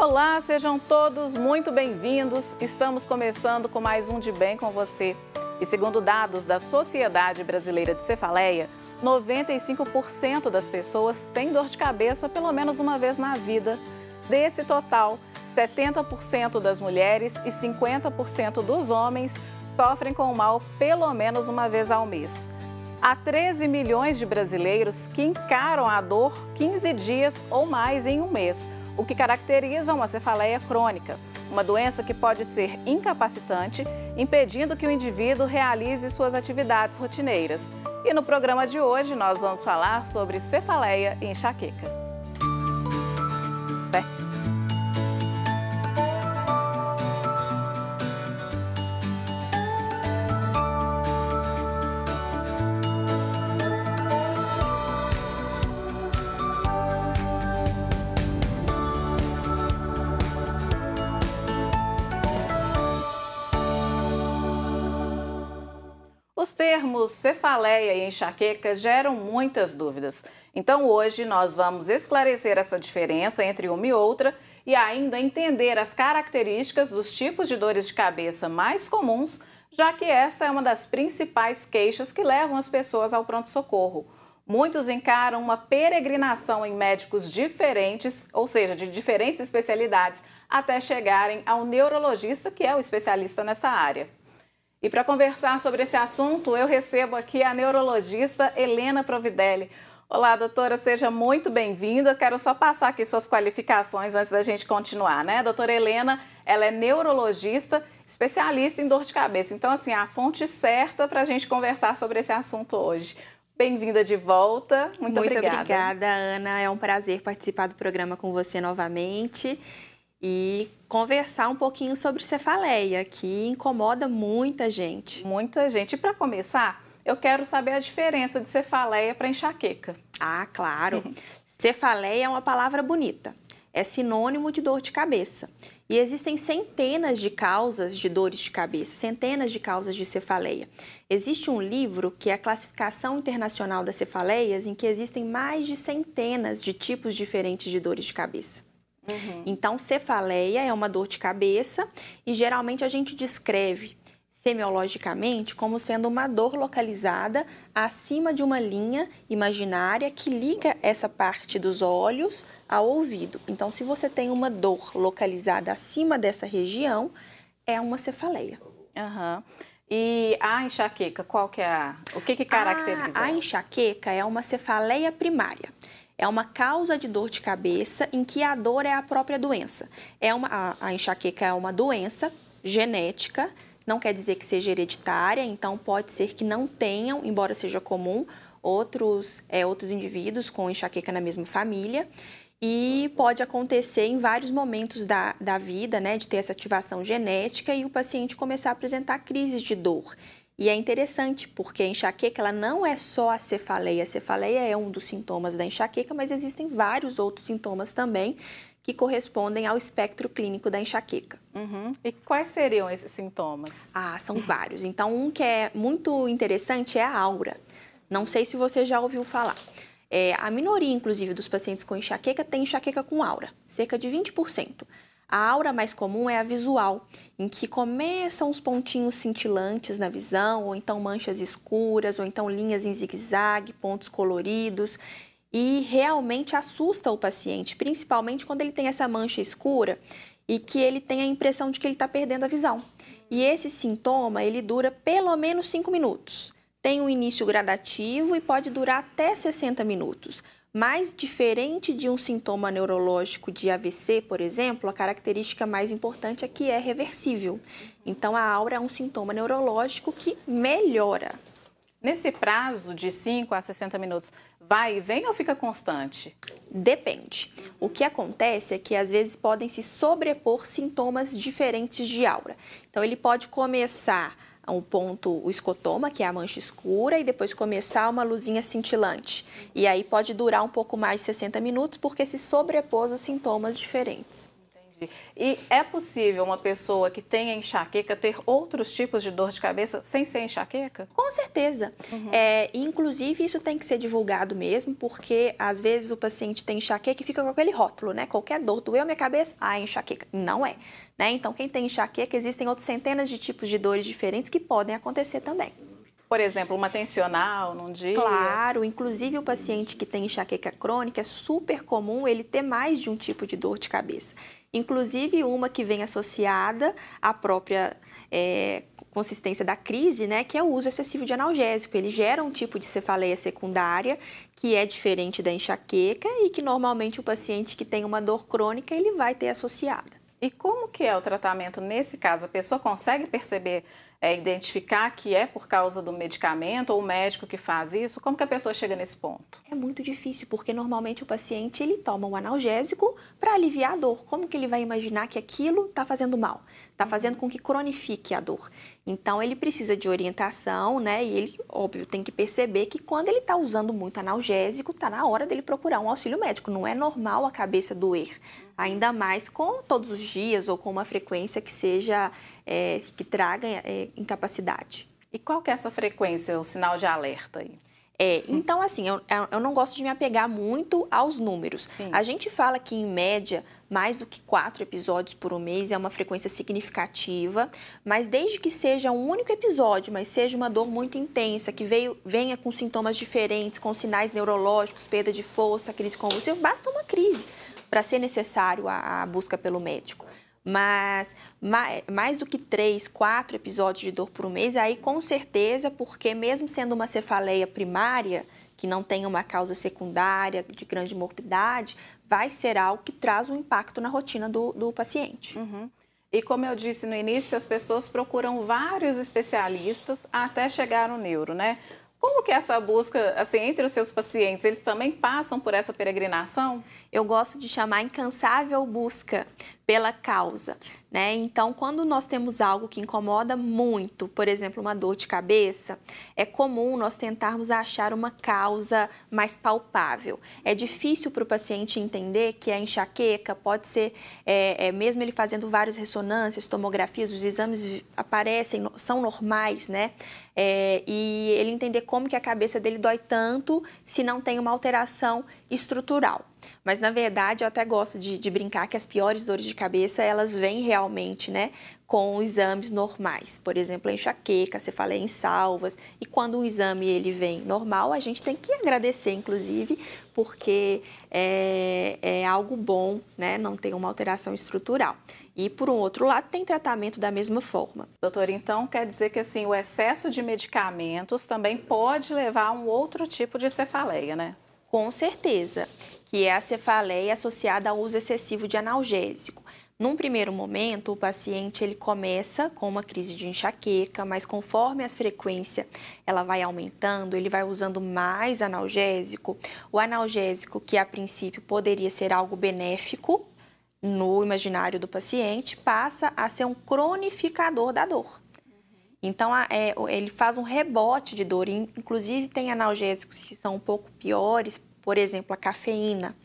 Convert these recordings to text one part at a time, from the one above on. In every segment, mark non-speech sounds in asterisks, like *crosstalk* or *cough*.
Olá, sejam todos muito bem-vindos. Estamos começando com mais um De Bem com você. E segundo dados da Sociedade Brasileira de Cefaleia, 95% das pessoas têm dor de cabeça pelo menos uma vez na vida. Desse total, 70% das mulheres e 50% dos homens sofrem com o mal pelo menos uma vez ao mês. Há 13 milhões de brasileiros que encaram a dor 15 dias ou mais em um mês o que caracteriza uma cefaleia crônica, uma doença que pode ser incapacitante, impedindo que o indivíduo realize suas atividades rotineiras. E no programa de hoje nós vamos falar sobre cefaleia e enxaqueca. Termos cefaleia e enxaqueca geram muitas dúvidas. Então, hoje nós vamos esclarecer essa diferença entre uma e outra e ainda entender as características dos tipos de dores de cabeça mais comuns, já que essa é uma das principais queixas que levam as pessoas ao pronto-socorro. Muitos encaram uma peregrinação em médicos diferentes, ou seja, de diferentes especialidades, até chegarem ao neurologista, que é o especialista nessa área. E para conversar sobre esse assunto, eu recebo aqui a neurologista Helena Providelli. Olá, doutora, seja muito bem-vinda. Quero só passar aqui suas qualificações antes da gente continuar, né? Doutora Helena, ela é neurologista, especialista em dor de cabeça. Então, assim, a fonte certa para a gente conversar sobre esse assunto hoje. Bem-vinda de volta. Muito, muito obrigada. Muito obrigada, Ana. É um prazer participar do programa com você novamente e conversar um pouquinho sobre cefaleia, que incomoda muita gente. Muita gente. E para começar, eu quero saber a diferença de cefaleia para enxaqueca. Ah, claro. *laughs* cefaleia é uma palavra bonita. É sinônimo de dor de cabeça. E existem centenas de causas de dores de cabeça, centenas de causas de cefaleia. Existe um livro que é a Classificação Internacional das Cefaleias, em que existem mais de centenas de tipos diferentes de dores de cabeça. Uhum. Então, cefaleia é uma dor de cabeça e geralmente a gente descreve semiologicamente como sendo uma dor localizada acima de uma linha imaginária que liga essa parte dos olhos ao ouvido. Então, se você tem uma dor localizada acima dessa região, é uma cefaleia. Uhum. E a enxaqueca, qual que é a... O que, que caracteriza? A, a enxaqueca é uma cefaleia primária é uma causa de dor de cabeça em que a dor é a própria doença. É uma, a, a enxaqueca é uma doença genética, não quer dizer que seja hereditária, então pode ser que não tenham, embora seja comum, outros, é, outros indivíduos com enxaqueca na mesma família. E pode acontecer em vários momentos da, da vida, né, de ter essa ativação genética e o paciente começar a apresentar crises de dor. E é interessante porque a enxaqueca ela não é só a cefaleia. A cefaleia é um dos sintomas da enxaqueca, mas existem vários outros sintomas também que correspondem ao espectro clínico da enxaqueca. Uhum. E quais seriam esses sintomas? Ah, são vários. Então, um que é muito interessante é a aura. Não sei se você já ouviu falar. É, a minoria, inclusive, dos pacientes com enxaqueca tem enxaqueca com aura, cerca de 20%. A aura mais comum é a visual, em que começam os pontinhos cintilantes na visão, ou então manchas escuras, ou então linhas em zigue-zague, pontos coloridos, e realmente assusta o paciente, principalmente quando ele tem essa mancha escura e que ele tem a impressão de que ele está perdendo a visão. E esse sintoma, ele dura pelo menos 5 minutos. Tem um início gradativo e pode durar até 60 minutos. Mas, diferente de um sintoma neurológico de AVC, por exemplo, a característica mais importante é que é reversível. Então, a aura é um sintoma neurológico que melhora. Nesse prazo de 5 a 60 minutos, vai e vem ou fica constante? Depende. O que acontece é que às vezes podem se sobrepor sintomas diferentes de aura. Então, ele pode começar um ponto, o escotoma, que é a mancha escura, e depois começar uma luzinha cintilante. E aí pode durar um pouco mais de 60 minutos, porque se sobrepôs os sintomas diferentes. Entendi. E é possível uma pessoa que tenha enxaqueca ter outros tipos de dor de cabeça sem ser enxaqueca? Com certeza. Uhum. É, inclusive, isso tem que ser divulgado mesmo, porque às vezes o paciente tem enxaqueca e fica com aquele rótulo, né? Qualquer dor, doeu minha cabeça, ah, é enxaqueca. Não é. Né? Então, quem tem enxaqueca, existem outras centenas de tipos de dores diferentes que podem acontecer também. Por exemplo, uma tensional num dia? Claro, inclusive o paciente que tem enxaqueca crônica é super comum ele ter mais de um tipo de dor de cabeça. Inclusive uma que vem associada à própria é, consistência da crise, né, que é o uso excessivo de analgésico. Ele gera um tipo de cefaleia secundária que é diferente da enxaqueca e que normalmente o paciente que tem uma dor crônica ele vai ter associada. E como que é o tratamento nesse caso? A pessoa consegue perceber é, identificar que é por causa do medicamento ou o médico que faz isso? Como que a pessoa chega nesse ponto? É muito difícil, porque normalmente o paciente ele toma um analgésico para aliviar a dor. Como que ele vai imaginar que aquilo está fazendo mal? Está fazendo com que cronifique a dor. Então ele precisa de orientação, né? E ele, óbvio, tem que perceber que quando ele está usando muito analgésico, está na hora dele procurar um auxílio médico. Não é normal a cabeça doer, ainda mais com todos os dias ou com uma frequência que seja é, que traga é, incapacidade. E qual que é essa frequência, o sinal de alerta aí? É, então, assim, eu, eu não gosto de me apegar muito aos números. Sim. A gente fala que, em média, mais do que quatro episódios por um mês é uma frequência significativa, mas desde que seja um único episódio, mas seja uma dor muito intensa, que veio, venha com sintomas diferentes, com sinais neurológicos, perda de força, crise convulsiva, basta uma crise para ser necessário a, a busca pelo médico. Mas mais, mais do que três, quatro episódios de dor por um mês, aí com certeza, porque mesmo sendo uma cefaleia primária, que não tem uma causa secundária de grande morbidade, vai ser algo que traz um impacto na rotina do, do paciente. Uhum. E como eu disse no início, as pessoas procuram vários especialistas até chegar no neuro, né? Como que é essa busca, assim, entre os seus pacientes, eles também passam por essa peregrinação? Eu gosto de chamar incansável busca pela causa. Né? Então, quando nós temos algo que incomoda muito, por exemplo, uma dor de cabeça, é comum nós tentarmos achar uma causa mais palpável. É difícil para o paciente entender que a enxaqueca pode ser, é, é, mesmo ele fazendo várias ressonâncias, tomografias, os exames aparecem, são normais, né? É, e ele entender como que a cabeça dele dói tanto se não tem uma alteração estrutural. Mas na verdade eu até gosto de, de, brincar que as piores dores de cabeça elas vêm realmente, né, com exames normais. Por exemplo, a enxaqueca, você fala em salvas. E quando um exame ele vem normal, a gente tem que agradecer, inclusive, porque é, é algo bom, né, não tem uma alteração estrutural. E por um outro lado, tem tratamento da mesma forma. Doutor, então quer dizer que assim o excesso de medicamentos também pode levar a um outro tipo de cefaleia, né? Com certeza, que é a cefaleia associada ao uso excessivo de analgésico. Num primeiro momento, o paciente ele começa com uma crise de enxaqueca, mas conforme a frequência ela vai aumentando, ele vai usando mais analgésico. O analgésico, que a princípio poderia ser algo benéfico no imaginário do paciente, passa a ser um cronificador da dor. Então, é, ele faz um rebote de dor. Inclusive, tem analgésicos que são um pouco piores, por exemplo, a cafeína.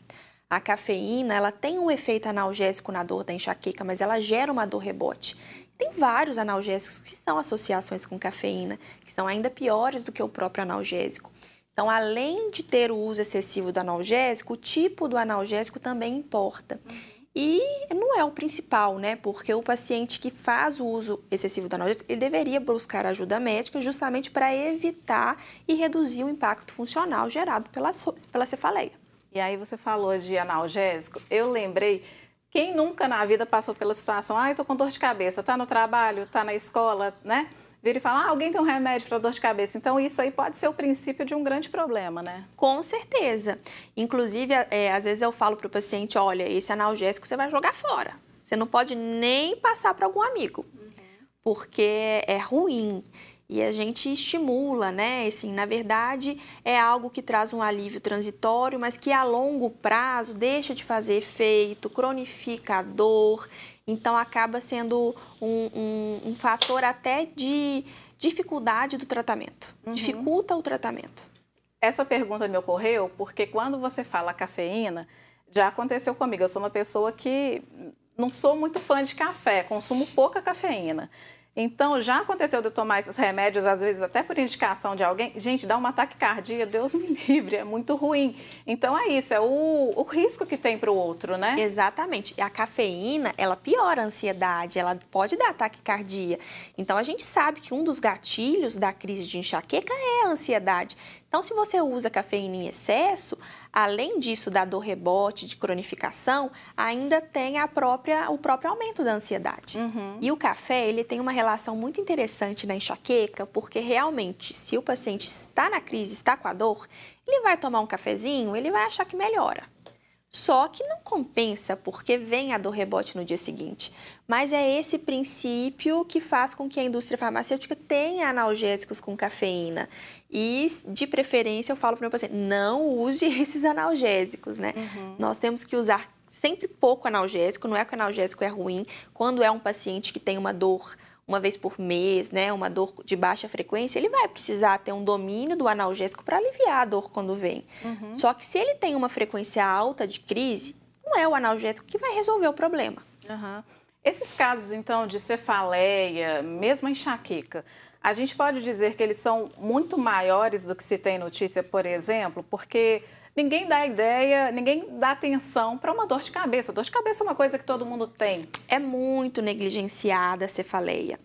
A cafeína, ela tem um efeito analgésico na dor da enxaqueca, mas ela gera uma dor rebote. Tem vários analgésicos que são associações com cafeína, que são ainda piores do que o próprio analgésico. Então, além de ter o uso excessivo do analgésico, o tipo do analgésico também importa. Uhum. E não é o principal, né? Porque o paciente que faz o uso excessivo da analgésico, ele deveria buscar ajuda médica justamente para evitar e reduzir o impacto funcional gerado pela, pela cefaleia. E aí você falou de analgésico, eu lembrei, quem nunca na vida passou pela situação, ah, eu tô com dor de cabeça, tá no trabalho, tá na escola, né? Vira e fala, ah, alguém tem um remédio para dor de cabeça. Então, isso aí pode ser o princípio de um grande problema, né? Com certeza. Inclusive, é, às vezes eu falo para o paciente, olha, esse analgésico você vai jogar fora. Você não pode nem passar para algum amigo, uhum. porque é ruim. E a gente estimula, né? Assim, na verdade, é algo que traz um alívio transitório, mas que a longo prazo deixa de fazer efeito, cronifica a dor então, acaba sendo um, um, um fator até de dificuldade do tratamento. Uhum. Dificulta o tratamento. Essa pergunta me ocorreu porque quando você fala cafeína, já aconteceu comigo. Eu sou uma pessoa que não sou muito fã de café, consumo pouca cafeína. Então, já aconteceu de eu tomar esses remédios, às vezes até por indicação de alguém. Gente, dá um ataque cardíaco, Deus me *laughs* livre, é muito ruim. Então, é isso, é o, o risco que tem para o outro, né? Exatamente. E a cafeína, ela piora a ansiedade, ela pode dar ataque cardíaco. Então, a gente sabe que um dos gatilhos da crise de enxaqueca é a ansiedade. Então, se você usa cafeína em excesso, além disso da dor rebote, de cronificação, ainda tem a própria, o próprio aumento da ansiedade. Uhum. E o café, ele tem uma relação muito interessante na enxaqueca, porque realmente, se o paciente está na crise, está com a dor, ele vai tomar um cafezinho, ele vai achar que melhora. Só que não compensa porque vem a dor rebote no dia seguinte. Mas é esse princípio que faz com que a indústria farmacêutica tenha analgésicos com cafeína. E, de preferência, eu falo para o meu paciente, não use *laughs* esses analgésicos, né? Uhum. Nós temos que usar sempre pouco analgésico, não é que o analgésico é ruim. Quando é um paciente que tem uma dor uma vez por mês, né, uma dor de baixa frequência, ele vai precisar ter um domínio do analgésico para aliviar a dor quando vem. Uhum. Só que se ele tem uma frequência alta de crise, não é o analgésico que vai resolver o problema. Uhum. Esses casos, então, de cefaleia, mesmo enxaqueca, a gente pode dizer que eles são muito maiores do que se tem notícia, por exemplo, porque ninguém dá ideia, ninguém dá atenção para uma dor de cabeça. Dor de cabeça é uma coisa que todo mundo tem. É muito negligenciada a cefaleia.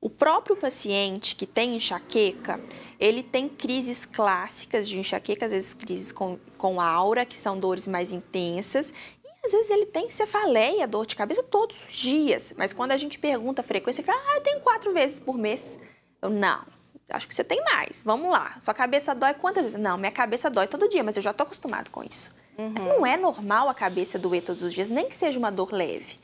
O próprio paciente que tem enxaqueca, ele tem crises clássicas de enxaqueca, às vezes crises com, com aura, que são dores mais intensas, e às vezes ele tem cefaleia, dor de cabeça todos os dias. Mas quando a gente pergunta a frequência, ele fala, ah, eu tenho quatro vezes por mês. Eu, não, acho que você tem mais. Vamos lá. Sua cabeça dói quantas vezes? Não, minha cabeça dói todo dia, mas eu já estou acostumado com isso. Uhum. Não é normal a cabeça doer todos os dias, nem que seja uma dor leve.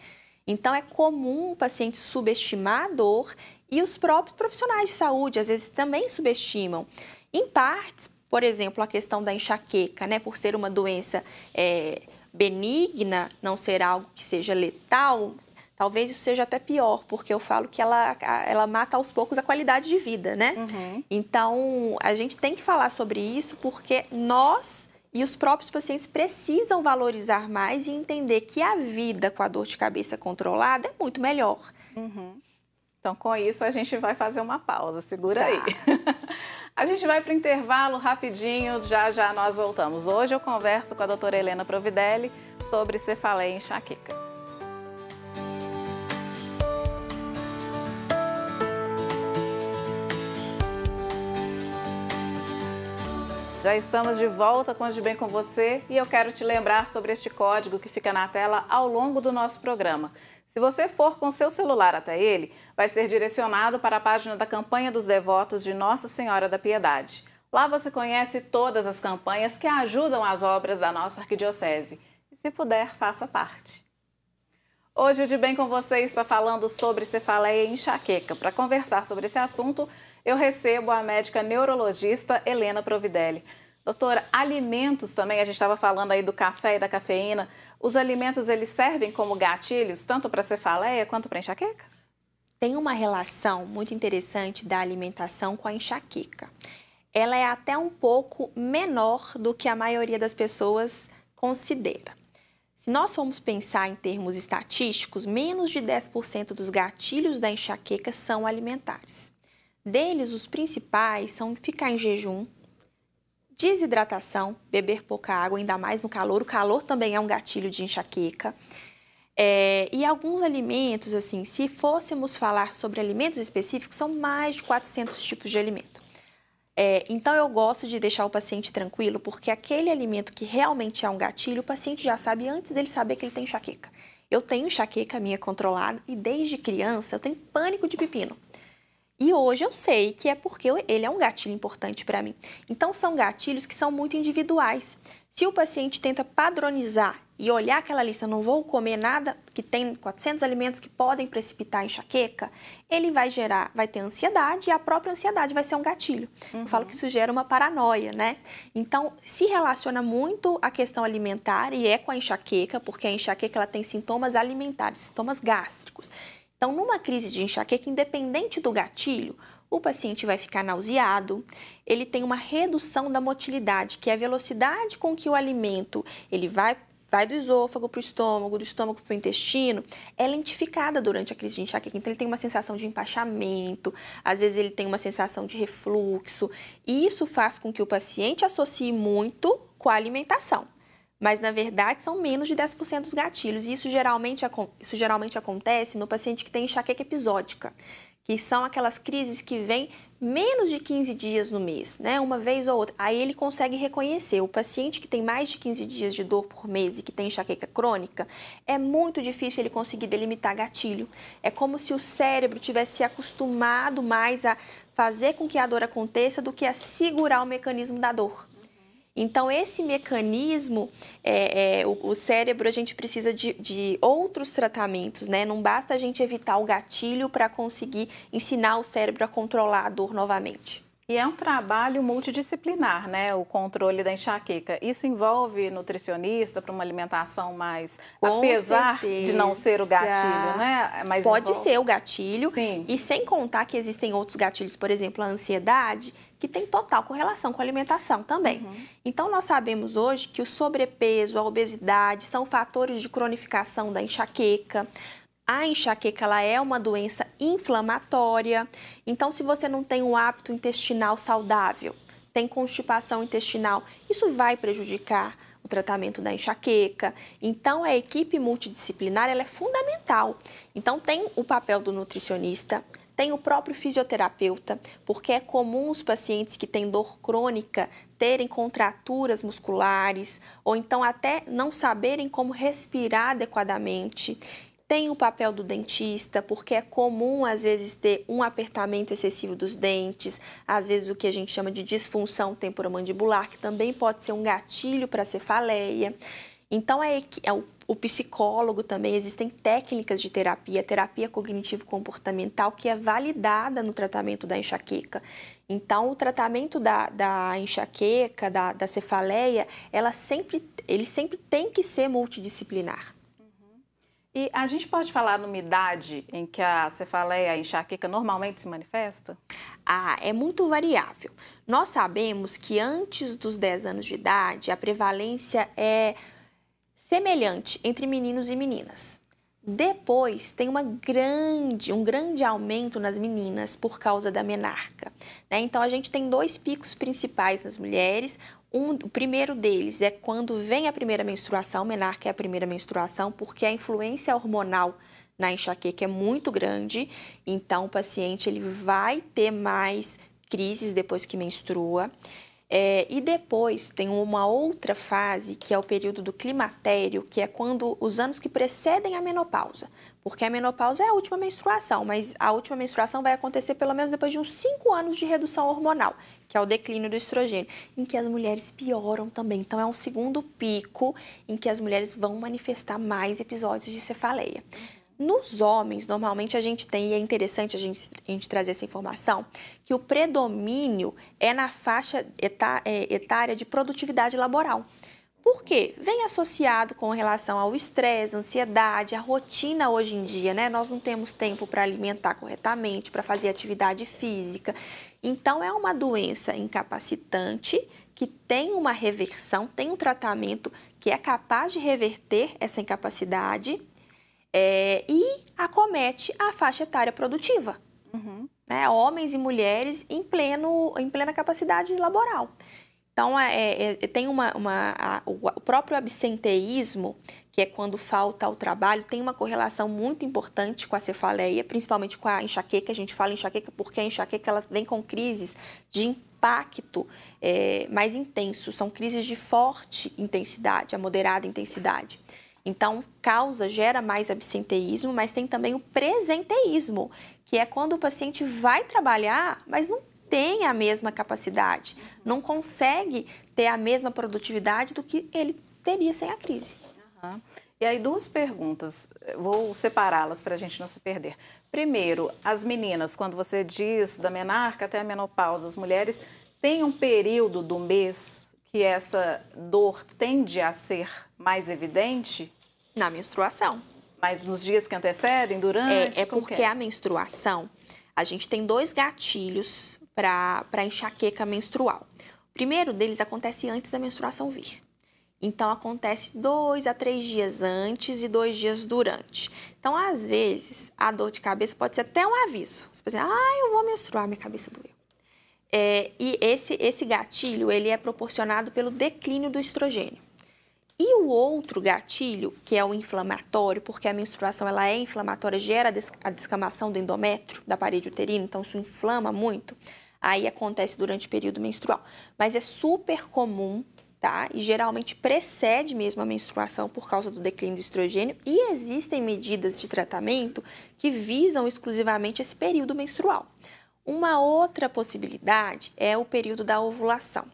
Então, é comum o paciente subestimar a dor e os próprios profissionais de saúde, às vezes, também subestimam. Em partes, por exemplo, a questão da enxaqueca, né? Por ser uma doença é, benigna, não ser algo que seja letal, Talvez isso seja até pior, porque eu falo que ela, ela mata aos poucos a qualidade de vida, né? Uhum. Então, a gente tem que falar sobre isso porque nós e os próprios pacientes precisam valorizar mais e entender que a vida com a dor de cabeça controlada é muito melhor. Uhum. Então, com isso, a gente vai fazer uma pausa. Segura tá. aí. *laughs* a gente vai para o intervalo rapidinho, já já nós voltamos. Hoje eu converso com a doutora Helena Providelli sobre cefaleia e enxaqueca. Já estamos de volta com De Bem com você e eu quero te lembrar sobre este código que fica na tela ao longo do nosso programa. Se você for com seu celular até ele, vai ser direcionado para a página da campanha dos devotos de Nossa Senhora da Piedade. Lá você conhece todas as campanhas que ajudam as obras da nossa arquidiocese. E se puder, faça parte. Hoje o De Bem com você está falando sobre cefaleia e enxaqueca. Para conversar sobre esse assunto, eu recebo a médica neurologista Helena Providelli. Doutora, alimentos também, a gente estava falando aí do café e da cafeína. Os alimentos, eles servem como gatilhos, tanto para cefaleia quanto para enxaqueca? Tem uma relação muito interessante da alimentação com a enxaqueca. Ela é até um pouco menor do que a maioria das pessoas considera. Se nós formos pensar em termos estatísticos, menos de 10% dos gatilhos da enxaqueca são alimentares. Deles, os principais são ficar em jejum, desidratação, beber pouca água, ainda mais no calor. O calor também é um gatilho de enxaqueca. É, e alguns alimentos, assim, se fôssemos falar sobre alimentos específicos, são mais de 400 tipos de alimento. É, então, eu gosto de deixar o paciente tranquilo, porque aquele alimento que realmente é um gatilho, o paciente já sabe antes dele saber que ele tem enxaqueca. Eu tenho enxaqueca minha controlada e desde criança eu tenho pânico de pepino. E hoje eu sei que é porque ele é um gatilho importante para mim. Então, são gatilhos que são muito individuais. Se o paciente tenta padronizar e olhar aquela lista, não vou comer nada que tem 400 alimentos que podem precipitar enxaqueca, ele vai gerar, vai ter ansiedade e a própria ansiedade vai ser um gatilho. Uhum. Eu falo que isso gera uma paranoia, né? Então, se relaciona muito a questão alimentar e é com a enxaqueca, porque a enxaqueca ela tem sintomas alimentares, sintomas gástricos. Então, numa crise de enxaqueca, independente do gatilho, o paciente vai ficar nauseado, ele tem uma redução da motilidade, que é a velocidade com que o alimento ele vai vai do esôfago para o estômago, do estômago para o intestino, é lentificada durante a crise de enxaqueca. Então, ele tem uma sensação de empachamento, às vezes ele tem uma sensação de refluxo. E isso faz com que o paciente associe muito com a alimentação. Mas, na verdade, são menos de 10% dos gatilhos. E isso geralmente, isso geralmente acontece no paciente que tem enxaqueca episódica que são aquelas crises que vêm menos de 15 dias no mês, né? Uma vez ou outra. Aí ele consegue reconhecer. O paciente que tem mais de 15 dias de dor por mês e que tem enxaqueca crônica, é muito difícil ele conseguir delimitar gatilho. É como se o cérebro tivesse se acostumado mais a fazer com que a dor aconteça do que a segurar o mecanismo da dor. Então, esse mecanismo, é, é, o, o, cérebro, a gente precisa de, de, outros tratamentos, né? Não basta a gente evitar o gatilho para conseguir ensinar o cérebro a controlar a dor novamente. E é um trabalho multidisciplinar, né? O controle da enxaqueca. Isso envolve nutricionista para uma alimentação mais. Com apesar certeza. de não ser o gatilho, né? Mas Pode envolve... ser o gatilho. Sim. E sem contar que existem outros gatilhos, por exemplo, a ansiedade, que tem total correlação com a alimentação também. Uhum. Então, nós sabemos hoje que o sobrepeso, a obesidade são fatores de cronificação da enxaqueca. A enxaqueca ela é uma doença inflamatória. Então, se você não tem um hábito intestinal saudável, tem constipação intestinal, isso vai prejudicar o tratamento da enxaqueca. Então, a equipe multidisciplinar ela é fundamental. Então, tem o papel do nutricionista, tem o próprio fisioterapeuta, porque é comum os pacientes que têm dor crônica terem contraturas musculares ou então até não saberem como respirar adequadamente. Tem o papel do dentista, porque é comum às vezes ter um apertamento excessivo dos dentes, às vezes o que a gente chama de disfunção temporomandibular, que também pode ser um gatilho para cefaleia. Então é, é o, o psicólogo também, existem técnicas de terapia, terapia cognitivo-comportamental, que é validada no tratamento da enxaqueca. Então, o tratamento da, da enxaqueca, da, da cefaleia, ela sempre, ele sempre tem que ser multidisciplinar. E a gente pode falar numa idade em que a cefaleia, a enxaqueca normalmente se manifesta? Ah, é muito variável. Nós sabemos que antes dos 10 anos de idade, a prevalência é semelhante entre meninos e meninas. Depois tem uma grande, um grande aumento nas meninas por causa da menarca. Né? Então a gente tem dois picos principais nas mulheres. Um, o primeiro deles é quando vem a primeira menstruação, menarca é a primeira menstruação, porque a influência hormonal na enxaqueca é muito grande, então o paciente ele vai ter mais crises depois que menstrua. É, e depois tem uma outra fase, que é o período do climatério, que é quando os anos que precedem a menopausa. Porque a menopausa é a última menstruação, mas a última menstruação vai acontecer pelo menos depois de uns 5 anos de redução hormonal, que é o declínio do estrogênio, em que as mulheres pioram também. Então, é um segundo pico em que as mulheres vão manifestar mais episódios de cefaleia. Nos homens, normalmente a gente tem, e é interessante a gente, a gente trazer essa informação, que o predomínio é na faixa é, etária de produtividade laboral. Por quê? Vem associado com relação ao estresse, ansiedade, a rotina hoje em dia, né? Nós não temos tempo para alimentar corretamente, para fazer atividade física. Então, é uma doença incapacitante que tem uma reversão, tem um tratamento que é capaz de reverter essa incapacidade é, e acomete a faixa etária produtiva. Uhum. Né? Homens e mulheres em, pleno, em plena capacidade laboral. Então, é, é, é tem uma, uma a, o próprio absenteísmo, que é quando falta ao trabalho, tem uma correlação muito importante com a cefaleia, principalmente com a enxaqueca. A gente fala enxaqueca porque a enxaqueca ela vem com crises de impacto é, mais intenso, são crises de forte intensidade, a moderada intensidade. Então, causa, gera mais absenteísmo, mas tem também o presenteísmo, que é quando o paciente vai trabalhar, mas não tem a mesma capacidade, não consegue ter a mesma produtividade do que ele teria sem a crise. Uhum. E aí, duas perguntas, vou separá-las para a gente não se perder. Primeiro, as meninas, quando você diz da menarca até a menopausa, as mulheres têm um período do mês que essa dor tende a ser mais evidente? Na menstruação. Mas nos dias que antecedem, durante? É, é porque é? a menstruação, a gente tem dois gatilhos para enxaqueca menstrual. O primeiro deles acontece antes da menstruação vir. Então acontece dois a três dias antes e dois dias durante. Então, às vezes, a dor de cabeça pode ser até um aviso. Você pode dizer, ah, eu vou menstruar, minha cabeça doeu. É, e esse, esse gatilho ele é proporcionado pelo declínio do estrogênio. E o outro gatilho, que é o inflamatório, porque a menstruação ela é inflamatória, gera a descamação do endométrio, da parede uterina, então isso inflama muito, aí acontece durante o período menstrual. Mas é super comum tá? E geralmente precede mesmo a menstruação por causa do declínio do estrogênio e existem medidas de tratamento que visam exclusivamente esse período menstrual. Uma outra possibilidade é o período da ovulação.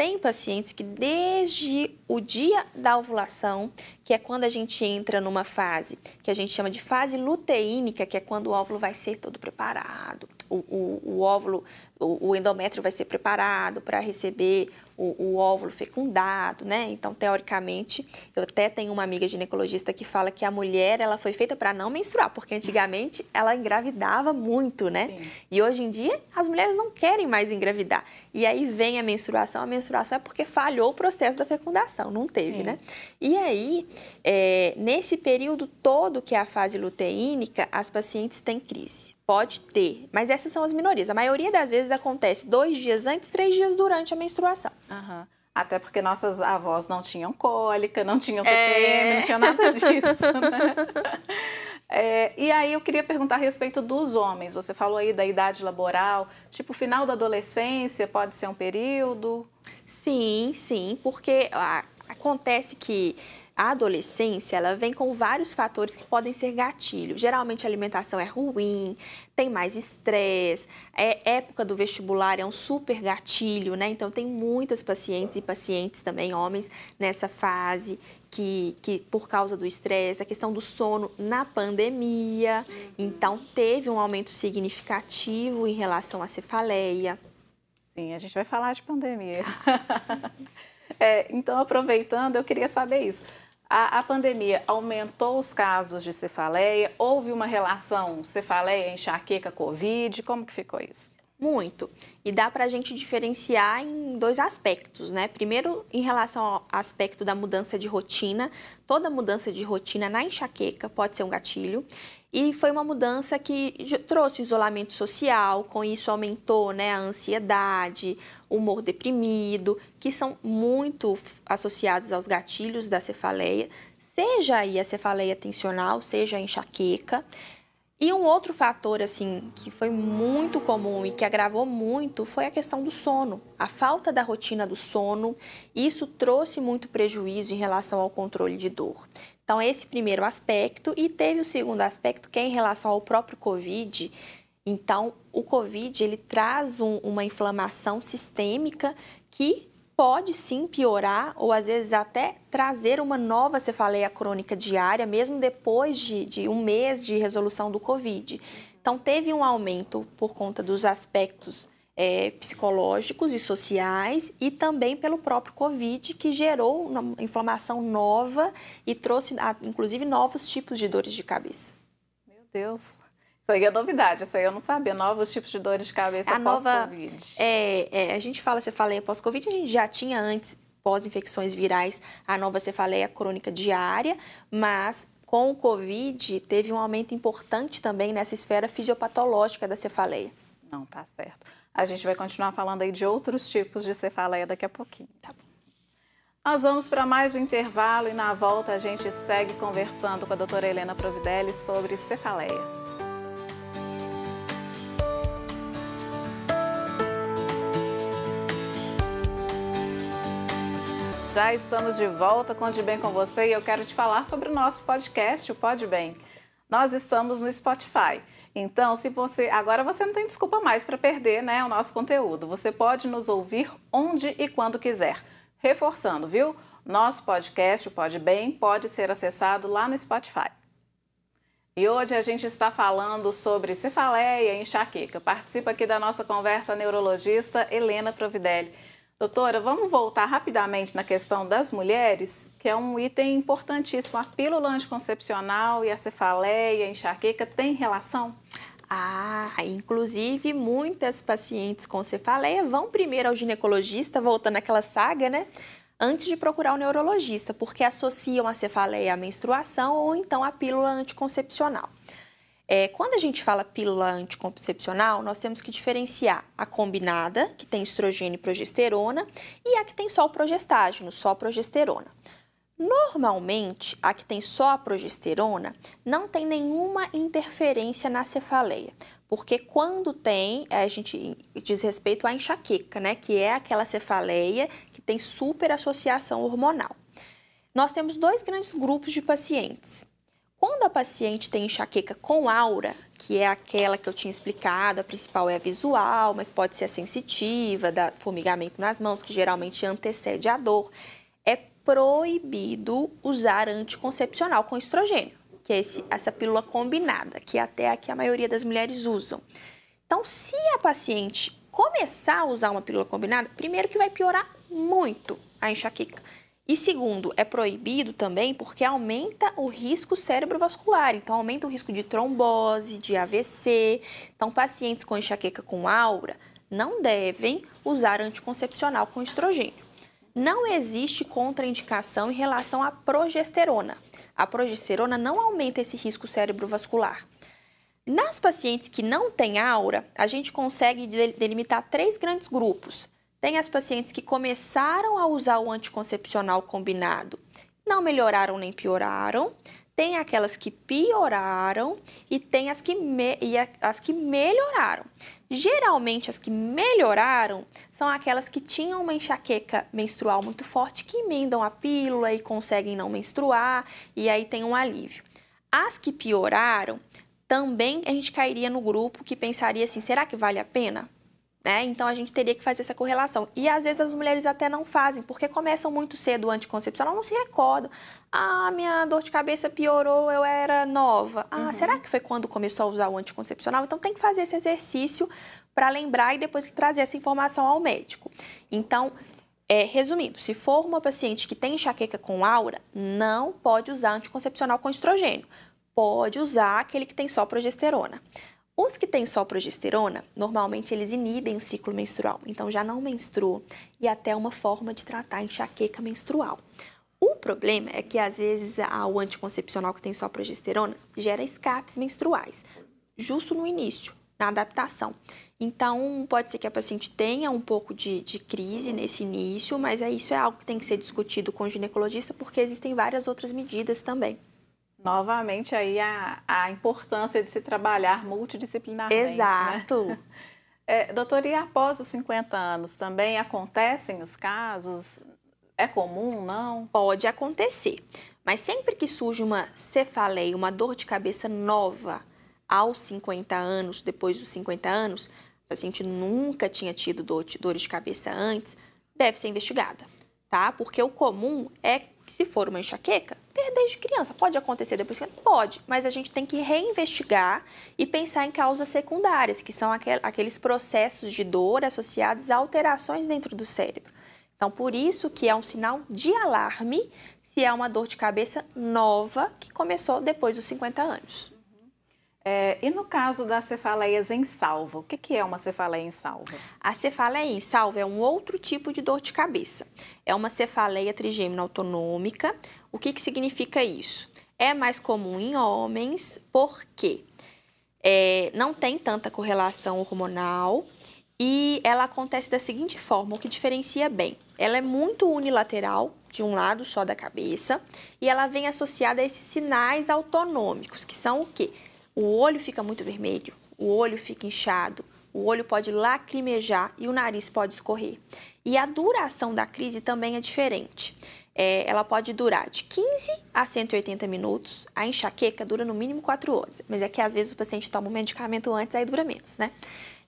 Tem pacientes que desde o dia da ovulação, que é quando a gente entra numa fase que a gente chama de fase luteínica, que é quando o óvulo vai ser todo preparado, o, o, o óvulo, o, o endométrio vai ser preparado para receber o, o, óvulo fecundado, né? Então, teoricamente, eu até tenho uma amiga ginecologista que fala que a mulher ela foi feita para não menstruar, porque antigamente ela engravidava muito, né? Sim. E hoje em dia as mulheres não querem mais engravidar. E aí vem a menstruação, a menstruação é porque falhou o processo da fecundação, não teve, Sim. né? E aí, é, nesse período todo que é a fase luteínica, as pacientes têm crise. Pode ter, mas essas são as minorias. A maioria das vezes acontece dois dias antes, três dias durante a menstruação. Uhum. Até porque nossas avós não tinham cólica, não tinham TPM, é... não tinha nada disso, né? *laughs* É, e aí eu queria perguntar a respeito dos homens. Você falou aí da idade laboral, tipo final da adolescência, pode ser um período? Sim, sim, porque ah, acontece que a adolescência, ela vem com vários fatores que podem ser gatilho. Geralmente a alimentação é ruim, tem mais estresse, é época do vestibular é um super gatilho, né? Então tem muitas pacientes e pacientes também, homens, nessa fase que, que por causa do estresse, a questão do sono na pandemia, então teve um aumento significativo em relação à cefaleia. Sim, a gente vai falar de pandemia. *laughs* é, então, aproveitando, eu queria saber isso. A, a, pandemia aumentou os casos de cefaleia? Houve uma relação cefaleia, enxaqueca, covid? Como que ficou isso? Muito. E dá para a gente diferenciar em dois aspectos, né? Primeiro, em relação ao aspecto da mudança de rotina. Toda mudança de rotina na enxaqueca pode ser um gatilho. E foi uma mudança que trouxe isolamento social, com isso aumentou né, a ansiedade, humor deprimido, que são muito associados aos gatilhos da cefaleia, seja aí a cefaleia tensional, seja a enxaqueca. E um outro fator assim que foi muito comum e que agravou muito foi a questão do sono. A falta da rotina do sono, isso trouxe muito prejuízo em relação ao controle de dor. Então esse primeiro aspecto e teve o segundo aspecto que é em relação ao próprio COVID. Então o COVID ele traz um, uma inflamação sistêmica que pode sim piorar ou às vezes até trazer uma nova cefaleia crônica diária, mesmo depois de, de um mês de resolução do Covid. Então, teve um aumento por conta dos aspectos é, psicológicos e sociais e também pelo próprio Covid, que gerou uma inflamação nova e trouxe, inclusive, novos tipos de dores de cabeça. Meu Deus! Isso aí é novidade, isso aí eu não sabia. Novos tipos de dores de cabeça pós-Covid. É, é, a gente fala cefaleia pós-Covid, a gente já tinha antes, pós-infecções virais, a nova cefaleia crônica diária, mas com o Covid teve um aumento importante também nessa esfera fisiopatológica da cefaleia. Não, tá certo. A gente vai continuar falando aí de outros tipos de cefaleia daqui a pouquinho. Tá bom. Nós vamos para mais um intervalo e na volta a gente segue conversando com a doutora Helena Providelli sobre cefaleia. Já estamos de volta com De Bem com você e eu quero te falar sobre o nosso podcast, o Pode Bem. Nós estamos no Spotify. Então, se você agora você não tem desculpa mais para perder, né, o nosso conteúdo. Você pode nos ouvir onde e quando quiser. Reforçando, viu? Nosso podcast, o Pode Bem, pode ser acessado lá no Spotify. E hoje a gente está falando sobre cefaleia e enxaqueca. Participa aqui da nossa conversa a neurologista Helena Providelli. Doutora, vamos voltar rapidamente na questão das mulheres, que é um item importantíssimo. A pílula anticoncepcional e a cefaleia, a enxaqueca, tem relação? Ah, inclusive muitas pacientes com cefaleia vão primeiro ao ginecologista, voltando àquela saga, né? antes de procurar o neurologista, porque associam a cefaleia à menstruação ou então à pílula anticoncepcional. É, quando a gente fala pílula anticoncepcional, nós temos que diferenciar a combinada, que tem estrogênio e progesterona, e a que tem só o progestágeno, só progesterona. Normalmente, a que tem só a progesterona não tem nenhuma interferência na cefaleia, porque quando tem, a gente diz respeito à enxaqueca, né, que é aquela cefaleia que tem super associação hormonal. Nós temos dois grandes grupos de pacientes. Quando a paciente tem enxaqueca com aura, que é aquela que eu tinha explicado, a principal é a visual, mas pode ser a sensitiva, da formigamento nas mãos, que geralmente antecede a dor, é proibido usar anticoncepcional com estrogênio, que é esse, essa pílula combinada, que é até aqui a maioria das mulheres usam. Então, se a paciente começar a usar uma pílula combinada, primeiro que vai piorar muito a enxaqueca. E segundo, é proibido também porque aumenta o risco cerebrovascular, então aumenta o risco de trombose, de AVC. Então, pacientes com enxaqueca com aura não devem usar anticoncepcional com estrogênio. Não existe contraindicação em relação à progesterona. A progesterona não aumenta esse risco cerebrovascular. Nas pacientes que não têm aura, a gente consegue delimitar três grandes grupos tem as pacientes que começaram a usar o anticoncepcional combinado, não melhoraram nem pioraram. Tem aquelas que pioraram e tem as que, me, e as que melhoraram. Geralmente, as que melhoraram são aquelas que tinham uma enxaqueca menstrual muito forte, que emendam a pílula e conseguem não menstruar, e aí tem um alívio. As que pioraram, também a gente cairia no grupo que pensaria assim: será que vale a pena? Né? Então a gente teria que fazer essa correlação. E às vezes as mulheres até não fazem, porque começam muito cedo o anticoncepcional, não se recordam. Ah, minha dor de cabeça piorou, eu era nova. Ah, uhum. será que foi quando começou a usar o anticoncepcional? Então tem que fazer esse exercício para lembrar e depois trazer essa informação ao médico. Então, é, resumindo, se for uma paciente que tem enxaqueca com aura, não pode usar anticoncepcional com estrogênio. Pode usar aquele que tem só progesterona. Os que têm só progesterona, normalmente eles inibem o ciclo menstrual, então já não menstruam e até uma forma de tratar a enxaqueca menstrual. O problema é que às vezes o anticoncepcional que tem só progesterona gera escapes menstruais, justo no início, na adaptação. Então, pode ser que a paciente tenha um pouco de, de crise nesse início, mas é, isso é algo que tem que ser discutido com o ginecologista, porque existem várias outras medidas também. Novamente aí a, a importância de se trabalhar multidisciplinarmente. Né? Exato. Né? É, doutor, e após os 50 anos também acontecem os casos? É comum, não? Pode acontecer, mas sempre que surge uma cefaleia, uma dor de cabeça nova aos 50 anos, depois dos 50 anos, o paciente nunca tinha tido dor de, dor de cabeça antes, deve ser investigada, tá? Porque o comum é que se for uma enxaqueca, ter desde criança. Pode acontecer depois que pode, mas a gente tem que reinvestigar e pensar em causas secundárias, que são aqueles processos de dor associados a alterações dentro do cérebro. Então, por isso que é um sinal de alarme se é uma dor de cabeça nova que começou depois dos 50 anos. É, e no caso das cefaleias em salvo, o que, que é uma cefaleia em salvo? A cefaleia em salvo é um outro tipo de dor de cabeça. É uma cefaleia trigêmina autonômica. O que, que significa isso? É mais comum em homens porque é, não tem tanta correlação hormonal e ela acontece da seguinte forma, o que diferencia bem. Ela é muito unilateral, de um lado só da cabeça, e ela vem associada a esses sinais autonômicos, que são o quê? O olho fica muito vermelho, o olho fica inchado, o olho pode lacrimejar e o nariz pode escorrer. E a duração da crise também é diferente. É, ela pode durar de 15 a 180 minutos, a enxaqueca dura no mínimo 4 horas, mas é que às vezes o paciente toma um medicamento antes, aí dura menos, né?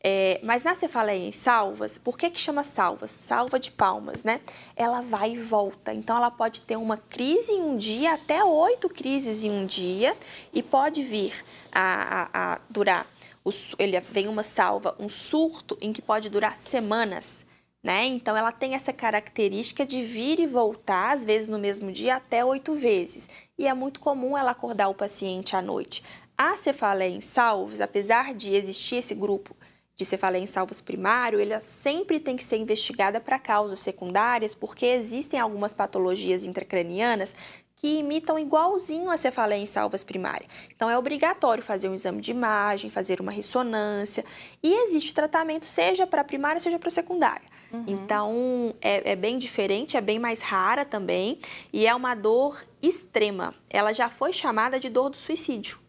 É, mas na cefaleia em salvas, por que, que chama salvas? Salva de palmas, né? Ela vai e volta. Então, ela pode ter uma crise em um dia, até oito crises em um dia, e pode vir a, a, a durar. O, ele vem uma salva, um surto em que pode durar semanas. Né? Então, ela tem essa característica de vir e voltar, às vezes no mesmo dia, até oito vezes. E é muito comum ela acordar o paciente à noite. A cefaleia em salvos, apesar de existir esse grupo de cefaleia em salvos primário, ela sempre tem que ser investigada para causas secundárias, porque existem algumas patologias intracranianas que imitam igualzinho a cefaleia em salvas primária. Então é obrigatório fazer um exame de imagem, fazer uma ressonância e existe tratamento seja para primária, seja para secundária. Uhum. Então é, é, bem diferente, é bem mais rara também e é uma dor extrema. Ela já foi chamada de dor do suicídio.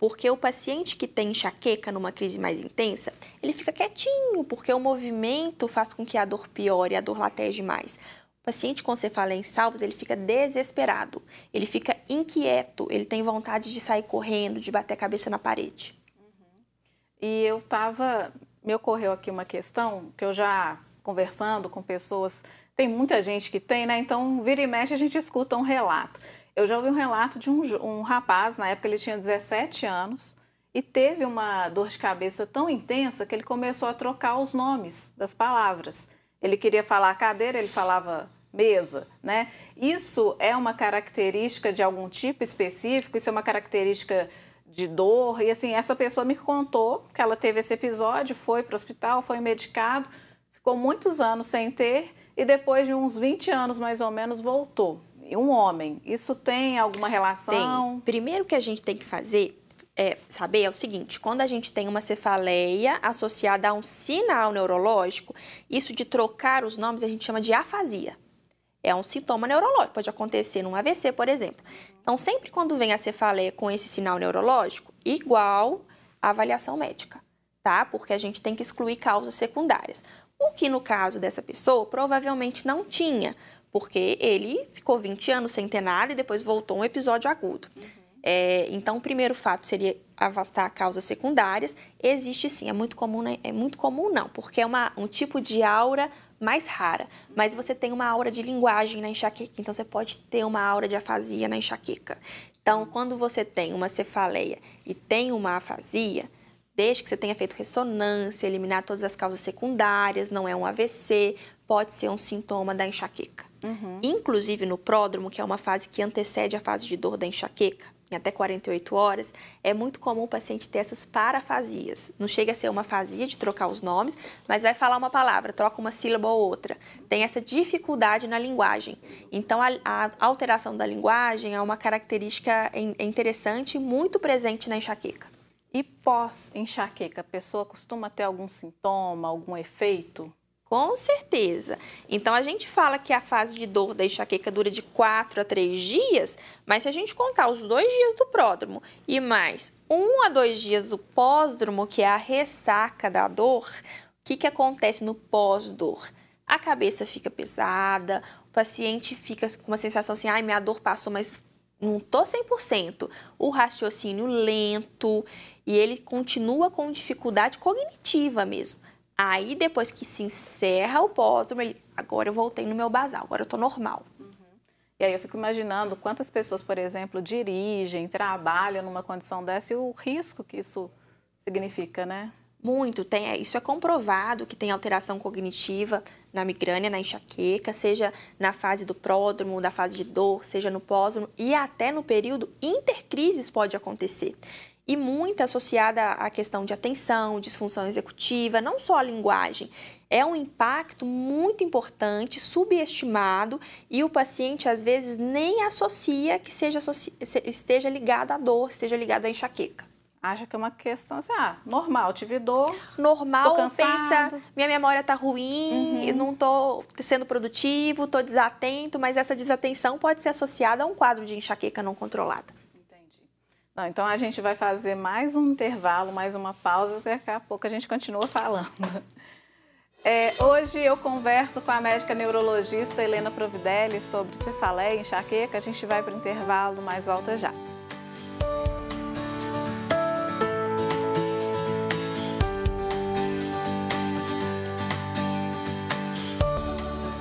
Porque o paciente que tem enxaqueca numa crise mais intensa, ele fica quietinho, porque o movimento faz com que a dor piore, a dor lateje mais. O paciente com cefaleia em salvos, ele fica desesperado, ele fica inquieto, ele tem vontade de sair correndo, de bater a cabeça na parede. Uhum. E eu estava, me ocorreu aqui uma questão que eu já conversando com pessoas, tem muita gente que tem, né? Então, vira e mexe, a gente escuta um relato. Eu já ouvi um relato de um, um rapaz, na época ele tinha 17 anos, e teve uma dor de cabeça tão intensa que ele começou a trocar os nomes das palavras. Ele queria falar cadeira, ele falava mesa, né? Isso é uma característica de algum tipo específico? Isso é uma característica de dor? E assim, essa pessoa me contou que ela teve esse episódio, foi para o hospital, foi medicado, ficou muitos anos sem ter e depois de uns 20 anos mais ou menos voltou. E um homem, isso tem alguma relação? Tem. Primeiro que a gente tem que fazer é, saber é o seguinte: quando a gente tem uma cefaleia associada a um sinal neurológico, isso de trocar os nomes a gente chama de afasia. É um sintoma neurológico, pode acontecer num AVC, por exemplo. Então, sempre quando vem a cefaleia com esse sinal neurológico, igual a avaliação médica, tá? Porque a gente tem que excluir causas secundárias. O que no caso dessa pessoa provavelmente não tinha, porque ele ficou 20 anos sem ter nada e depois voltou um episódio agudo. Uhum. É, então, o primeiro fato seria afastar causas secundárias. Existe sim, é muito comum, né? é muito comum não, porque é uma, um tipo de aura mais rara. Mas você tem uma aura de linguagem na enxaqueca, então você pode ter uma aura de afasia na enxaqueca. Então, quando você tem uma cefaleia e tem uma afasia, desde que você tenha feito ressonância, eliminar todas as causas secundárias, não é um AVC, pode ser um sintoma da enxaqueca. Uhum. Inclusive no pródromo, que é uma fase que antecede a fase de dor da enxaqueca, em até 48 horas, é muito comum o paciente ter essas parafasias. Não chega a ser uma fasia de trocar os nomes, mas vai falar uma palavra, troca uma sílaba ou outra. Tem essa dificuldade na linguagem. Então, a, a alteração da linguagem é uma característica interessante e muito presente na enxaqueca. E pós-enxaqueca, a pessoa costuma ter algum sintoma, algum efeito? Com certeza. Então a gente fala que a fase de dor da enxaqueca dura de 4 a 3 dias, mas se a gente contar os dois dias do pródromo e mais um a dois dias do pós-dromo, que é a ressaca da dor, o que, que acontece no pós-dor? A cabeça fica pesada, o paciente fica com uma sensação assim, ai, minha dor passou, mas não tô 100%. O raciocínio lento e ele continua com dificuldade cognitiva mesmo. Aí, depois que se encerra o póstumo, ele, agora eu voltei no meu basal, agora eu tô normal. Uhum. E aí eu fico imaginando quantas pessoas, por exemplo, dirigem, trabalham numa condição dessa e o risco que isso significa, né? Muito, tem, é, isso é comprovado que tem alteração cognitiva na migrânia, na enxaqueca, seja na fase do pródromo, da fase de dor, seja no pósdromo e até no período intercrises pode acontecer e muito associada à questão de atenção, disfunção executiva, não só a linguagem. É um impacto muito importante, subestimado, e o paciente às vezes nem associa que seja, esteja ligado à dor, esteja ligado à enxaqueca. Acha que é uma questão assim, ah, normal, tive dor. Normal, pensa, minha memória tá ruim, uhum. não tô sendo produtivo, tô desatento, mas essa desatenção pode ser associada a um quadro de enxaqueca não controlada. Não, então a gente vai fazer mais um intervalo, mais uma pausa, daqui a pouco a gente continua falando. É, hoje eu converso com a médica neurologista Helena Providelli sobre cefaleia e enxaqueca. A gente vai para o intervalo, mas volta já.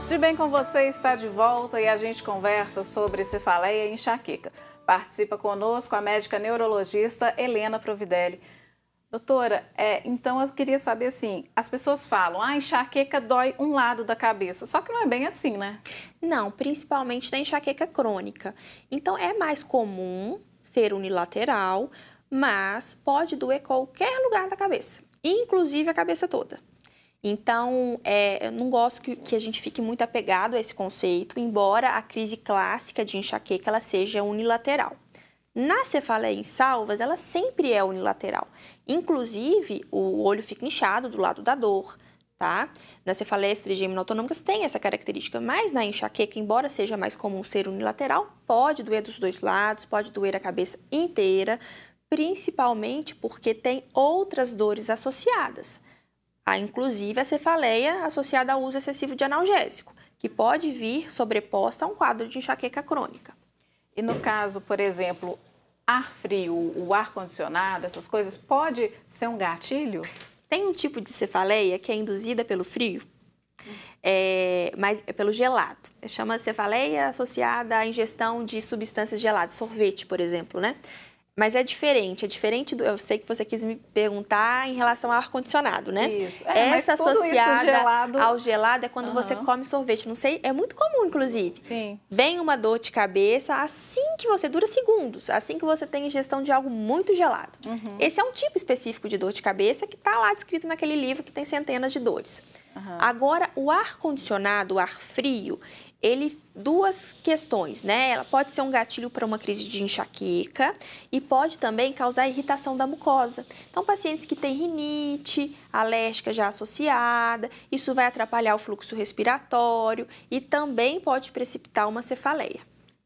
De bem com você está de volta e a gente conversa sobre cefaleia e enxaqueca. Participa conosco a médica neurologista Helena Providelli. Doutora, é, então eu queria saber assim, as pessoas falam, ah, enxaqueca dói um lado da cabeça, só que não é bem assim, né? Não, principalmente na enxaqueca crônica. Então é mais comum ser unilateral, mas pode doer qualquer lugar da cabeça. inclusive a cabeça toda. Então, é, eu não gosto que, que, a gente fique muito apegado a esse conceito, embora a crise clássica de enxaqueca ela seja unilateral. Na cefaleia em salvas, ela sempre é unilateral. Inclusive, o olho fica inchado do lado da dor, tá? Nas cefaleias trigêmino autonômicas tem essa característica, mas na enxaqueca, embora seja mais comum ser unilateral, pode doer dos dois lados, pode doer a cabeça inteira, principalmente porque tem outras dores associadas. Há inclusive a cefaleia associada ao uso excessivo de analgésico, que pode vir sobreposta a um quadro de enxaqueca crônica. E no caso, por exemplo, ar frio, o ar condicionado, essas coisas, pode ser um gatilho? Tem um tipo de cefaleia que é induzida pelo frio, é, mas é pelo gelado. Chama cefaleia associada à ingestão de substâncias geladas, sorvete, por exemplo, né? Mas é diferente, é diferente do. Eu sei que você quis me perguntar em relação ao ar-condicionado, né? Isso. É, Essa associada gelado... ao gelado é quando uhum. você come sorvete. Não sei, é muito comum, inclusive. Sim. Vem uma dor de cabeça assim que você dura segundos, assim que você tem ingestão de algo muito gelado. Uhum. Esse é um tipo específico de dor de cabeça que está lá descrito naquele livro que tem centenas de dores. Uhum. Agora, o ar-condicionado, o ar frio, ele duas questões, né? Ela pode ser um gatilho para uma crise de enxaqueca e pode também causar irritação da mucosa. Então, pacientes que têm rinite alérgica já associada, isso vai atrapalhar o fluxo respiratório e também pode precipitar uma cefaleia.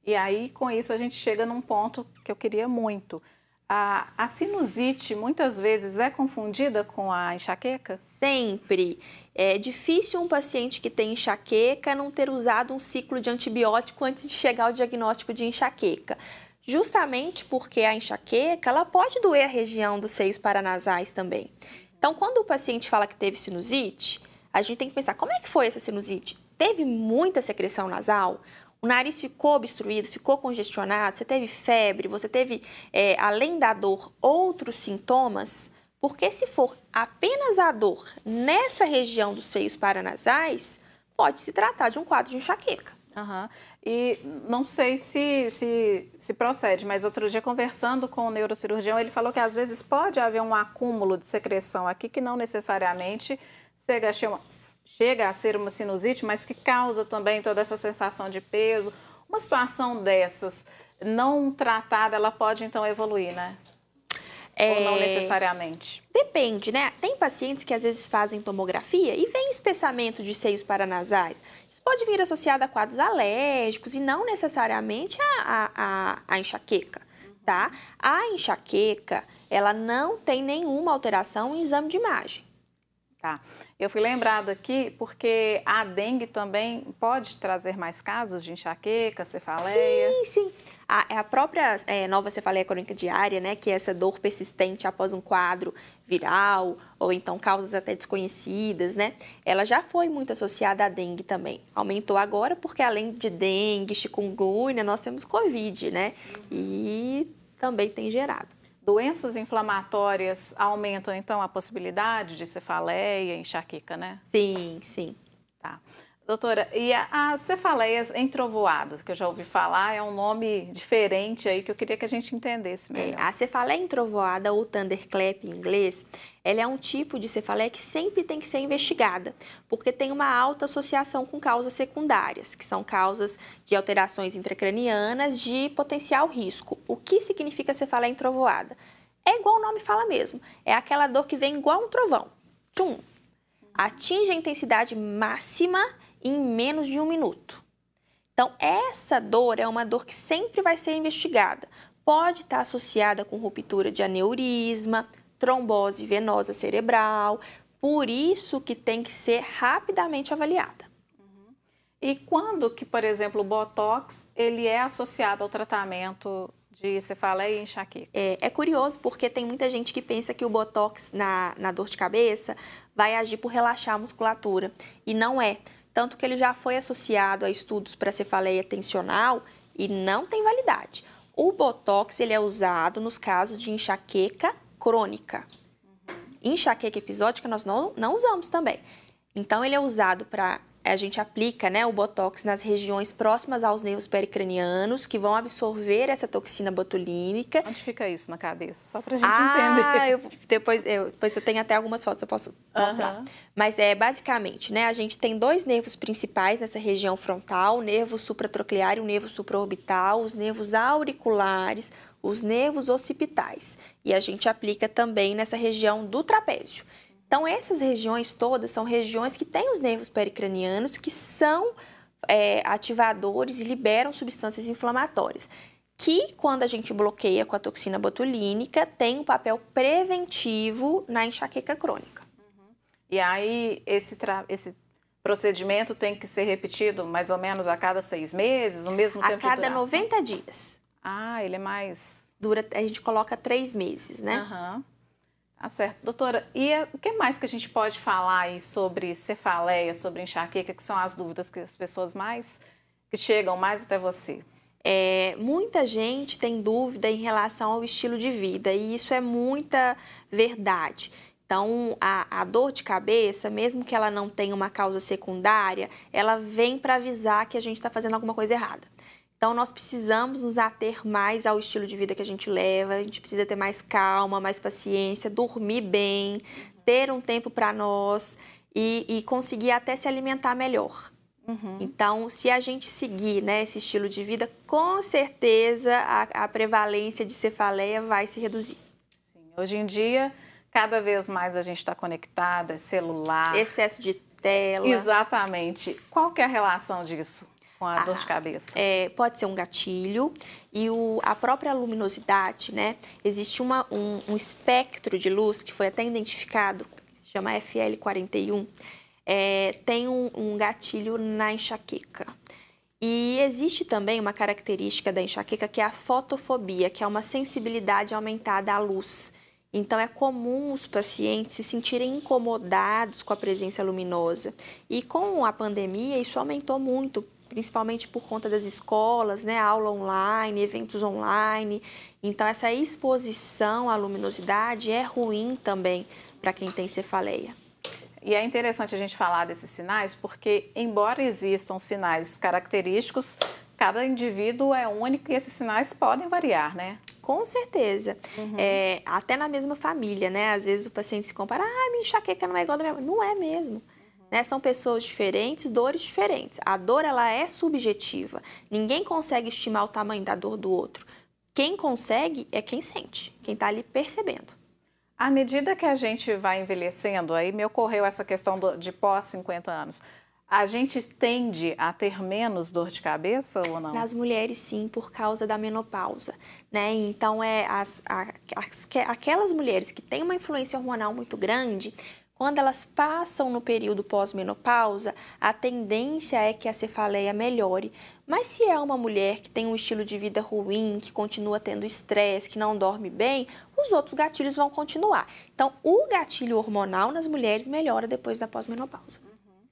E aí, com isso, a gente chega num ponto que eu queria muito. A, a sinusite muitas vezes é confundida com a enxaqueca? Sempre. É difícil um paciente que tem enxaqueca não ter usado um ciclo de antibiótico antes de chegar ao diagnóstico de enxaqueca. Justamente porque a enxaqueca ela pode doer a região dos seios paranasais também. Então, quando o paciente fala que teve sinusite, a gente tem que pensar como é que foi essa sinusite? Teve muita secreção nasal? O nariz ficou obstruído, ficou congestionado? Você teve febre? Você teve, é, além da dor, outros sintomas? Porque se for apenas a dor nessa região dos seios paranasais, pode se tratar de um quadro de enxaqueca. Uhum. E não sei se, se, se procede, mas outro dia conversando com o neurocirurgião, ele falou que às vezes pode haver um acúmulo de secreção aqui que não necessariamente chega a, uma, chega a ser uma sinusite, mas que causa também toda essa sensação de peso. Uma situação dessas não tratada, ela pode então evoluir, né? É... Ou não necessariamente? Depende, né? Tem pacientes que às vezes fazem tomografia e vem espessamento de seios paranasais. Isso pode vir associado a quadros alérgicos e não necessariamente a, a, a enxaqueca, tá? A enxaqueca, ela não tem nenhuma alteração em exame de imagem. Tá. Eu fui lembrada aqui porque a dengue também pode trazer mais casos de enxaqueca, cefaleia. Sim, sim. A, é a própria é, nova cefaleia crônica diária, né, que é essa dor persistente após um quadro viral ou então causas até desconhecidas, né, ela já foi muito associada à dengue também. Aumentou agora porque além de dengue, chikungunya, nós temos covid, né, e também tem gerado. Doenças inflamatórias aumentam, então, a possibilidade de cefaleia, enxaqueca, né? Sim, sim. Tá. Doutora, e as cefaleias entrovoadas, que eu já ouvi falar, é um nome diferente aí que eu queria que a gente entendesse é, melhor. É, a cefaleia entrovoada, ou thunderclap em inglês, ela é um tipo de cefaleia que sempre tem que ser investigada, porque tem uma alta associação com causas secundárias, que são causas de alterações intracranianas de potencial risco. O que significa cefaleia entrovoada? É igual o nome fala mesmo, é aquela dor que vem igual um trovão. Tchum! Atinge a intensidade máxima em menos de um minuto. Então, essa dor é uma dor que sempre vai ser investigada. Pode estar associada com ruptura de aneurisma, trombose venosa cerebral, por isso que tem que ser rapidamente avaliada. Uhum. E quando que, por exemplo, o Botox ele é associado ao tratamento de cefaleia e enxaqueca? É, é, curioso porque tem muita gente que pensa que o Botox na, na dor de cabeça vai agir por relaxar a musculatura e não é. Tanto que ele já foi associado a estudos para cefaleia tensional e não tem validade. O Botox ele é usado nos casos de enxaqueca crônica. Enxaqueca episódica nós não, não usamos também. Então, ele é usado para a gente aplica né, o Botox nas regiões próximas aos nervos pericranianos, que vão absorver essa toxina botulínica. Onde fica isso na cabeça? Só para a gente ah, entender. Eu, depois, eu, depois eu tenho até algumas fotos, eu posso mostrar. Uhum. Mas é basicamente, né, a gente tem dois nervos principais nessa região frontal, o nervo supratroclear e o nervo supraorbital, os nervos auriculares, os nervos occipitais. E a gente aplica também nessa região do trapézio. Então, essas regiões todas são regiões que têm os nervos pericranianos que são é, ativadores e liberam substâncias inflamatórias. Que, quando a gente bloqueia com a toxina botulínica, tem um papel preventivo na enxaqueca crônica. Uhum. E aí, esse, esse procedimento tem que ser repetido mais ou menos a cada seis meses, o mesmo a tempo A cada 90 dias. Ah, ele é mais. Dura, a gente coloca três meses, né? Uhum. Tá certo. Doutora, e o que mais que a gente pode falar aí sobre cefaleia, sobre enxaqueca, que são as dúvidas que as pessoas mais que chegam mais até você? É, muita gente tem dúvida em relação ao estilo de vida e isso é muita verdade. Então, a, a, dor de cabeça, mesmo que ela não tenha uma causa secundária, ela vem para avisar que a gente está fazendo alguma coisa errada. Então, nós precisamos nos ater mais ao estilo de vida que a gente leva, a gente precisa ter mais calma, mais paciência, dormir bem, ter um tempo para nós e, e, conseguir até se alimentar melhor. Uhum. Então, se a gente seguir né, esse estilo de vida, com certeza a, a prevalência de cefaleia vai se reduzir. Sim. Hoje em dia, cada vez mais a gente está conectada, é celular. Excesso de tela. Exatamente. Qual que é a relação disso? Com a, a dor de cabeça? É, pode ser um gatilho e o, a própria luminosidade, né? Existe uma, um, um espectro de luz que foi até identificado, se chama FL41, é, tem um, um gatilho na enxaqueca. E existe também uma característica da enxaqueca que é a fotofobia, que é uma sensibilidade aumentada à luz. Então, é comum os pacientes se sentirem incomodados com a presença luminosa. E com a pandemia, isso aumentou muito, principalmente por conta das escolas, né, aula online, eventos online. Então essa exposição à luminosidade é ruim também para quem tem cefaleia. E é interessante a gente falar desses sinais porque, embora existam sinais característicos, cada indivíduo é único e esses sinais podem variar, né? Com certeza. Uhum. É, até na mesma família, né? Às vezes o paciente se compara, ah, minha enxaqueca não é igual da minha Não é mesmo. Né? São pessoas diferentes, dores diferentes. A dor ela é subjetiva. Ninguém consegue estimar o tamanho da dor do outro. Quem consegue é quem sente, quem está ali percebendo. À medida que a gente vai envelhecendo, aí me ocorreu essa questão do, de pós 50 anos. A gente tende a ter menos dor de cabeça ou não? Nas mulheres, sim, por causa da menopausa. Né? Então, é as, as, aquelas mulheres que têm uma influência hormonal muito grande, quando elas passam no período pós-menopausa, a tendência é que a cefaleia melhore. Mas se é uma mulher que tem um estilo de vida ruim, que continua tendo estresse, que não dorme bem, os outros gatilhos vão continuar. Então, o gatilho hormonal nas mulheres melhora depois da pós-menopausa. Uhum.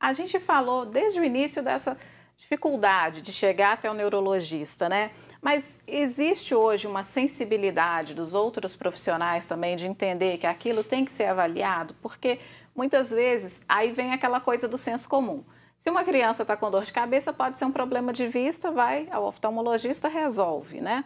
A gente falou desde o início dessa dificuldade de chegar até o neurologista, né? Mas existe hoje uma sensibilidade dos outros profissionais também de entender que aquilo tem que ser avaliado, porque muitas vezes aí vem aquela coisa do senso comum. Se uma criança está com dor de cabeça, pode ser um problema de vista, vai ao oftalmologista, resolve, né?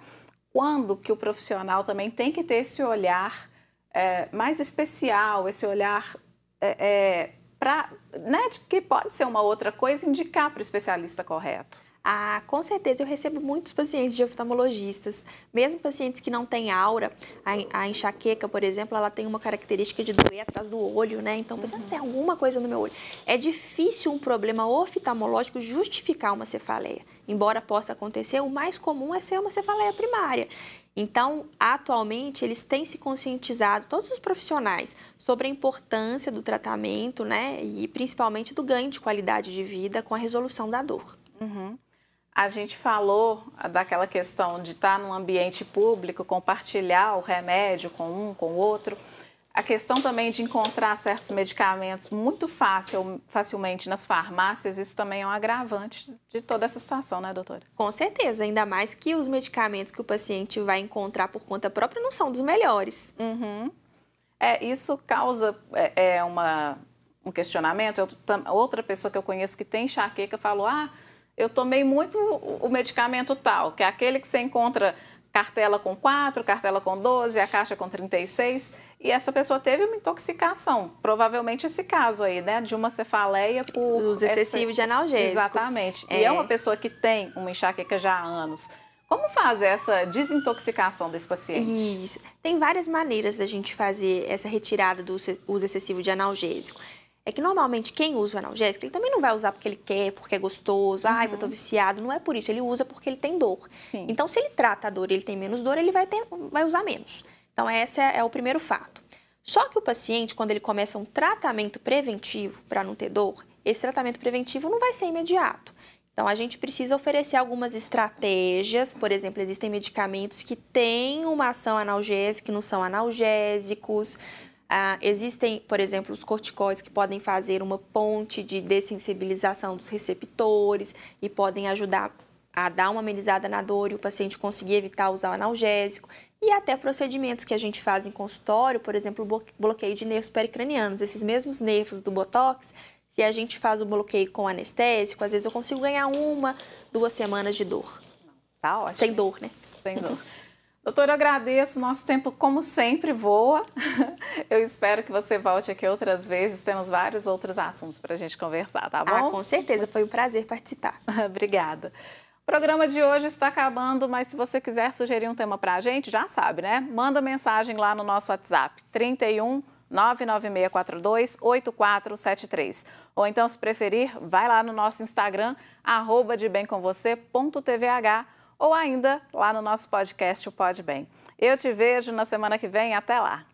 Quando que o profissional também tem que ter esse olhar é, mais especial, esse olhar é, é, para, né, que pode ser uma outra coisa, indicar para o especialista correto. Ah, com certeza eu recebo muitos pacientes de oftalmologistas, mesmo pacientes que não têm aura. A, a enxaqueca, por exemplo, ela tem uma característica de doer atrás do olho, né? Então, uhum. tem alguma coisa no meu olho. É difícil um problema oftalmológico justificar uma cefaleia. Embora possa acontecer, o mais comum é ser uma cefaleia primária. Então, atualmente, eles têm se conscientizado, todos os profissionais, sobre a importância do tratamento, né? E principalmente do ganho de qualidade de vida com a resolução da dor. Uhum. A gente falou daquela questão de estar num ambiente público, compartilhar o remédio com um, com o outro. A questão também de encontrar certos medicamentos muito fácil, facilmente nas farmácias, isso também é um agravante de toda essa situação, né, doutora? Com certeza, ainda mais que os medicamentos que o paciente vai encontrar por conta própria não são dos melhores. Uhum. É, isso causa é, é uma, um questionamento. Eu, outra pessoa que eu conheço que tem enxaqueca falou: ah, eu tomei muito o medicamento tal, que é aquele que você encontra cartela com 4, cartela com 12, a caixa com 36, e essa pessoa teve uma intoxicação, provavelmente esse caso aí, né, de uma cefaleia por... Uso excessivo essa... de analgésico. Exatamente, é. e é uma pessoa que tem uma enxaqueca já há anos. Como fazer essa desintoxicação desse paciente? Isso. Tem várias maneiras da gente fazer essa retirada do uso excessivo de analgésico. É que normalmente quem usa o analgésico, ele também não vai usar porque ele quer, porque é gostoso, uhum. ai, eu tô viciado. Não é por isso, ele usa porque ele tem dor. Sim. Então, se ele trata a dor e ele tem menos dor, ele vai, ter, vai usar menos. Então, esse é, é o primeiro fato. Só que o paciente, quando ele começa um tratamento preventivo para não ter dor, esse tratamento preventivo não vai ser imediato. Então, a gente precisa oferecer algumas estratégias. Por exemplo, existem medicamentos que têm uma ação analgésica, que não são analgésicos. Ah, existem, por exemplo, os corticóides que podem fazer uma ponte de dessensibilização dos receptores e podem ajudar a dar uma amenizada na dor e o paciente conseguir evitar usar o analgésico. E até procedimentos que a gente faz em consultório, por exemplo, bloqueio de nervos pericranianos. Esses mesmos nervos do Botox, se a gente faz o bloqueio com anestésico, às vezes eu consigo ganhar uma, duas semanas de dor. Tá ótimo. Sem dor, né? Sem dor. Doutora, agradeço. Nosso tempo, como sempre, voa. *laughs* Eu espero que você volte aqui outras vezes. Temos vários outros assuntos para a gente conversar, tá bom? Ah, com certeza. Foi um prazer participar. *laughs* Obrigada. O programa de hoje está acabando, mas se você quiser sugerir um tema para a gente, já sabe, né? Manda mensagem lá no nosso WhatsApp, 31 99642 8473. Ou então, se preferir, vai lá no nosso Instagram, arroba de bem com você.tvh ou ainda lá no nosso podcast, o Pode Bem. Eu te vejo na semana que vem. Até lá!